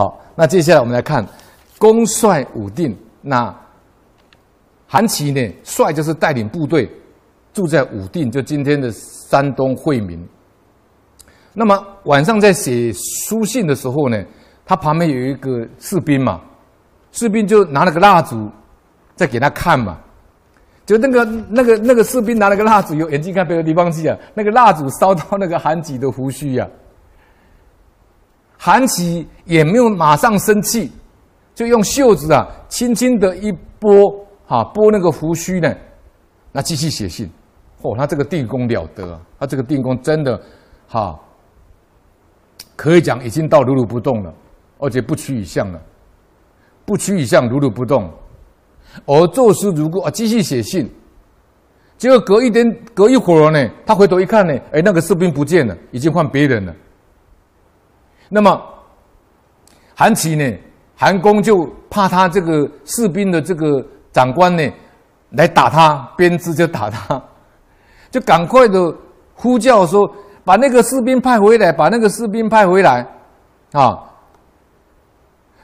好，那接下来我们来看公帅武定。那韩琦呢？帅就是带领部队住在武定，就今天的山东惠民。那么晚上在写书信的时候呢，他旁边有一个士兵嘛，士兵就拿了个蜡烛在给他看嘛。就那个那个那个士兵拿了个蜡烛，有眼睛看别的地方去啊。那个蜡烛烧到那个韩琦的胡须呀、啊，韩琦也没有马上生气，就用袖子啊轻轻的一拨，哈拨那个胡须呢，那继续写信。嚯、哦，他这个定功了得，他这个定功真的哈，可以讲已经到如如不动了，而且不屈以相了，不屈以相，如如不动。而做事如故啊，继续写信，结果隔一天，隔一会儿呢，他回头一看呢，哎，那个士兵不见了，已经换别人了。那么韩琦呢，韩公就怕他这个士兵的这个长官呢来打他，鞭笞就打他，就赶快的呼叫说，把那个士兵派回来，把那个士兵派回来，啊。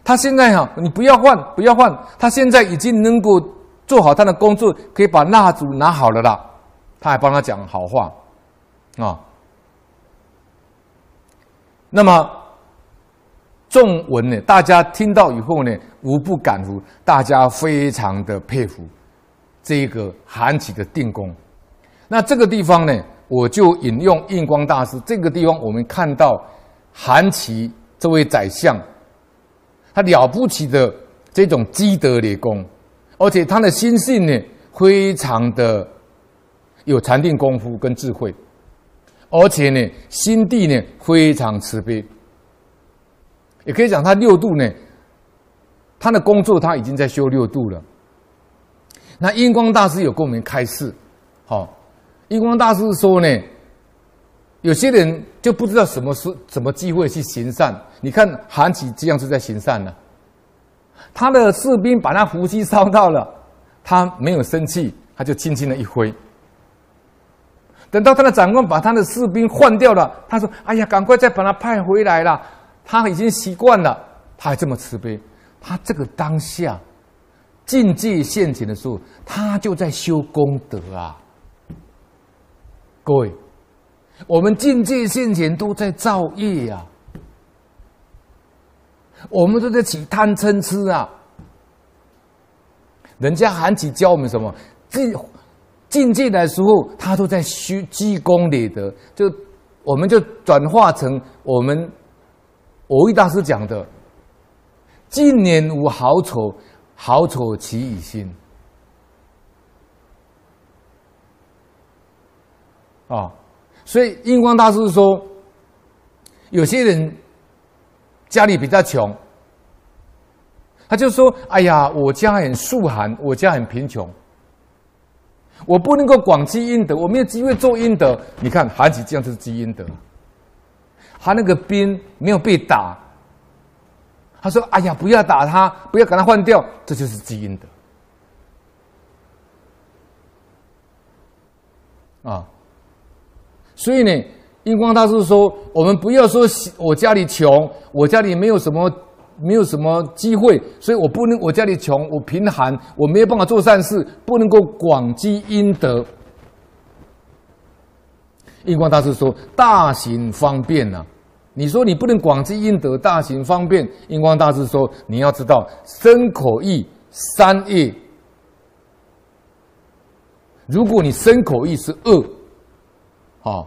他现在哈，你不要换，不要换。他现在已经能够做好他的工作，可以把蜡烛拿好了啦。他还帮他讲好话，啊。那么众闻呢，大家听到以后呢，无不感服，大家非常的佩服这个韩琦的定功。那这个地方呢，我就引用印光大师。这个地方我们看到韩琦这位宰相。他了不起的这种积德的功，而且他的心性呢，非常的有禅定功夫跟智慧，而且呢，心地呢非常慈悲。也可以讲他六度呢，他的工作他已经在修六度了。那印光大师有跟我们开示，好，印光大师说呢，有些人就不知道什么是什么机会去行善。你看韩琦这样是在行善呢，他的士兵把他胡须烧到了，他没有生气，他就轻轻的一挥。等到他的长官把他的士兵换掉了，他说：“哎呀，赶快再把他派回来了。”他已经习惯了，他还这么慈悲。他这个当下境界现前的时候，他就在修功德啊。各位，我们境界现前都在造业呀。我们都在起贪嗔痴啊！人家韩琦教我们什么？进境界的时候，他都在修积功累德。就我们就转化成我们蕅益大师讲的：“近年无好丑，好丑起以心。”啊，所以印光大师说，有些人。家里比较穷，他就说：“哎呀，我家很素寒，我家很贫穷，我不能够广积阴德，我没有机会做阴德。你看韩琦这样就是积阴德，他那个兵没有被打，他说：‘哎呀，不要打他，不要给他换掉，这就是积阴德。’啊，所以呢。”印光大师说：“我们不要说我家里穷，我家里没有什么，没有什么机会，所以我不能。我家里穷，我贫寒，我没有办法做善事，不能够广积阴德。”印光大师说：“大行方便呐、你说你不能广积阴德，大行方便。”印光大师说：“你要知道，身口意三业，如果你身口意是恶，啊。”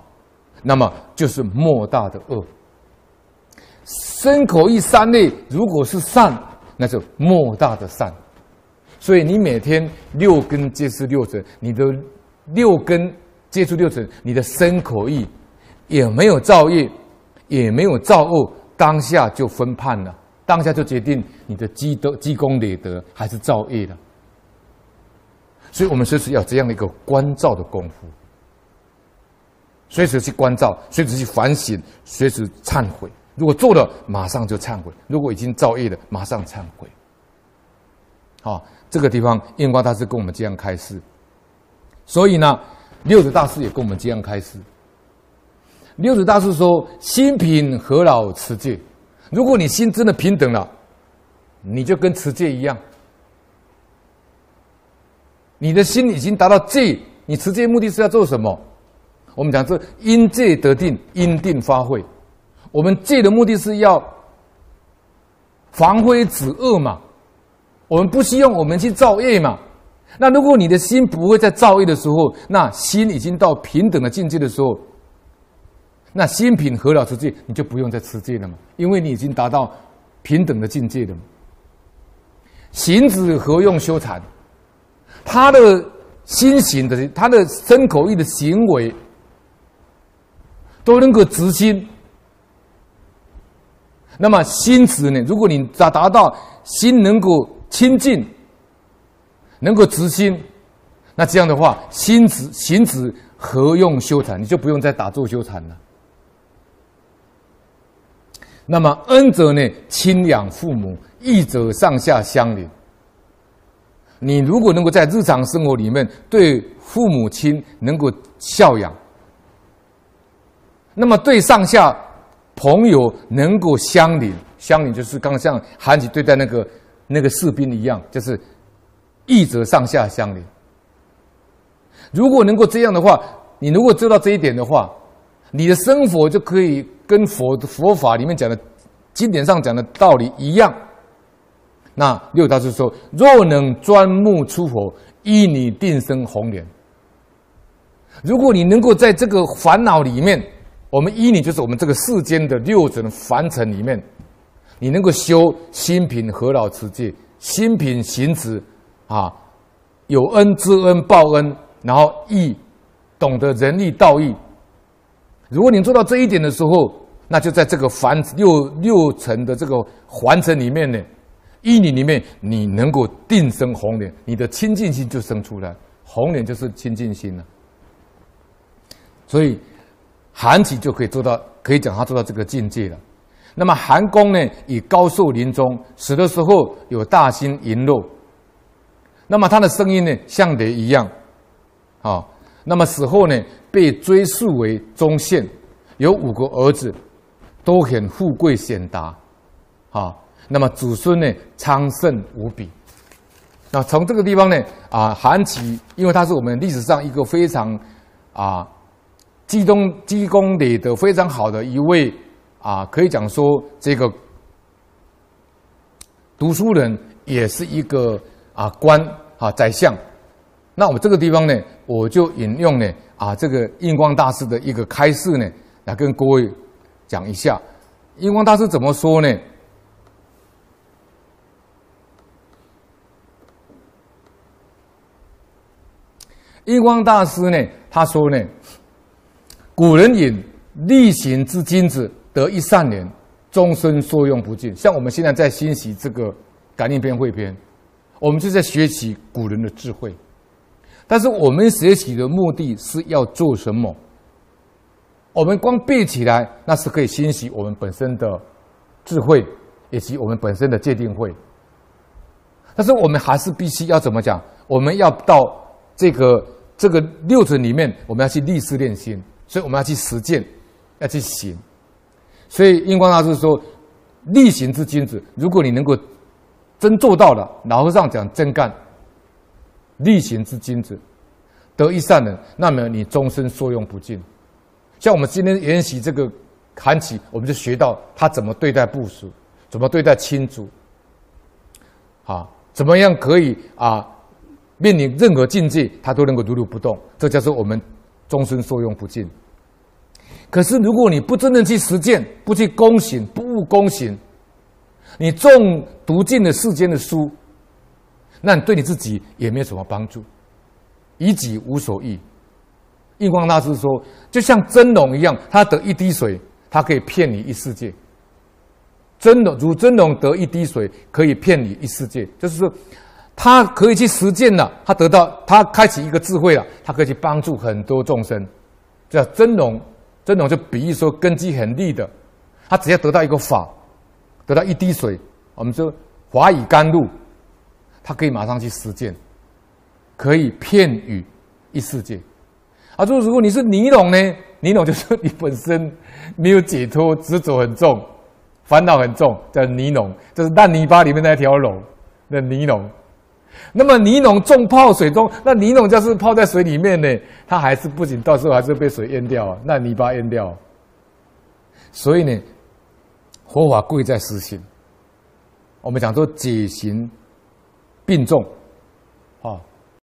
那么就是莫大的恶。身口意三业，如果是善，那就莫大的善。所以你每天六根皆是六尘，你的六根接触六尘，你的身口意也没有造业，也没有造恶，当下就分判了，当下就决定你的积德、积功累德还是造业了。所以我们随时要这样的一个关照的功夫。随时去关照，随时去反省，随时忏悔。如果做了，马上就忏悔；如果已经造业了，马上忏悔。好，这个地方印光大师跟我们这样开示。所以呢，六祖大师也跟我们这样开示。六祖大师说：“心平何劳持戒？如果你心真的平等了，你就跟持戒一样，你的心已经达到戒。你持戒目的是要做什么？我们讲这因戒得定，因定发慧。我们戒的目的是要防非止恶嘛。我们不希望我们去造业嘛。那如果你的心不会再造业的时候，那心已经到平等的境界的时候，那心平和了持戒，你就不用再持戒了嘛，因为你已经达到平等的境界了嘛。行止何用修禅？他的心行的，他的身口意的行为，都能够直心。那么心止呢？如果你达达到心能够清净，能够直心，那这样的话，心止行止何用修禅？你就不用再打坐修禅了。那么恩则呢，亲养父母；义则上下相邻。你如果能够在日常生活里面对父母亲能够孝养，那么对上下朋友能够相邻，相邻就是刚像韩琦对待那个那个士兵一样，就是义则上下相邻。如果能够这样的话，你如果知道这一点的话，你的生活就可以跟佛佛法里面讲的经典上讲的道理一样。那六大师说：“若能专目出佛，依你定生红莲。如果你能够在这个烦恼里面，我们依你就是我们这个世间的六尘凡尘里面，你能够修心平和老持戒，心平行持，啊，有恩知恩报恩，然后义懂得仁义道义。”如果你做到这一点的时候，那就在这个凡六六层的这个凡尘里面呢，依你里面，你能够定生红莲，你的清净心就生出来，红莲就是清净心了。所以韩琦就可以做到，可以讲他做到这个境界了。那么韩公呢，以高寿临终，死的时候有大星萦漏，那么他的声音呢，像雷一样，啊。那么死后呢，被追溯为宗宪，有五个儿子，都很富贵显达，啊，那么子孙呢昌盛无比。那从这个地方呢，啊，韩琦，因为他是我们历史上一个非常啊，积功积功累德非常好的一位啊，可以讲说这个读书人，也是一个啊官啊宰相。那我这个地方呢，我就引用呢啊，这个印光大师的一个开示呢，来跟各位讲一下，印光大师怎么说呢？印光大师呢，他说呢，古人云：“力行之君子，得一善莲，终身受用不尽。”像我们现在在欣习这个感应篇汇篇，我们就在学习古人的智慧。但是我们学习的目的是要做什么？我们光背起来，那是可以欣习我们本身的智慧，以及我们本身的戒定慧。但是我们还是必须要怎么讲？我们要到这个这个六尘里面，我们要去历事练心，所以我们要去实践，要去行。所以印光大师说：“力行之君子，如果你能够真做到了，老和尚讲真干。”力行之君子，得一善人，那么你终身受用不尽。像我们今天研习这个韩琦，我们就学到他怎么对待部属，怎么对待亲族，啊，怎么样可以啊，面临任何境界，他都能够如如不动。这叫做我们终身受用不尽。可是如果你不真正去实践，不去躬行，不务躬行，你纵读尽了世间的书。那你对你自己也没有什么帮助，以己无所益。印光大师说，就像真龙一样，他得一滴水，他可以骗你一世界。真龙如真龙得一滴水，可以骗你一世界。就是说，他可以去实践了，他得到他开启一个智慧了，他可以去帮助很多众生。叫真龙，真龙就比喻说根基很利的，他只要得到一个法，得到一滴水，我们说华以甘露，它可以马上去实践，可以片雨一世界。啊，就是如果你是泥龙呢，泥龙就是你本身没有解脱，执着很重，烦恼很重，叫泥龙，就是烂泥巴里面那条龙那泥龙。那么泥龙重泡水中，那泥龙就是泡在水里面呢，它还是不仅到时候还是被水淹掉，烂泥巴淹掉。所以呢，佛法贵在实心。我们讲做解行并重。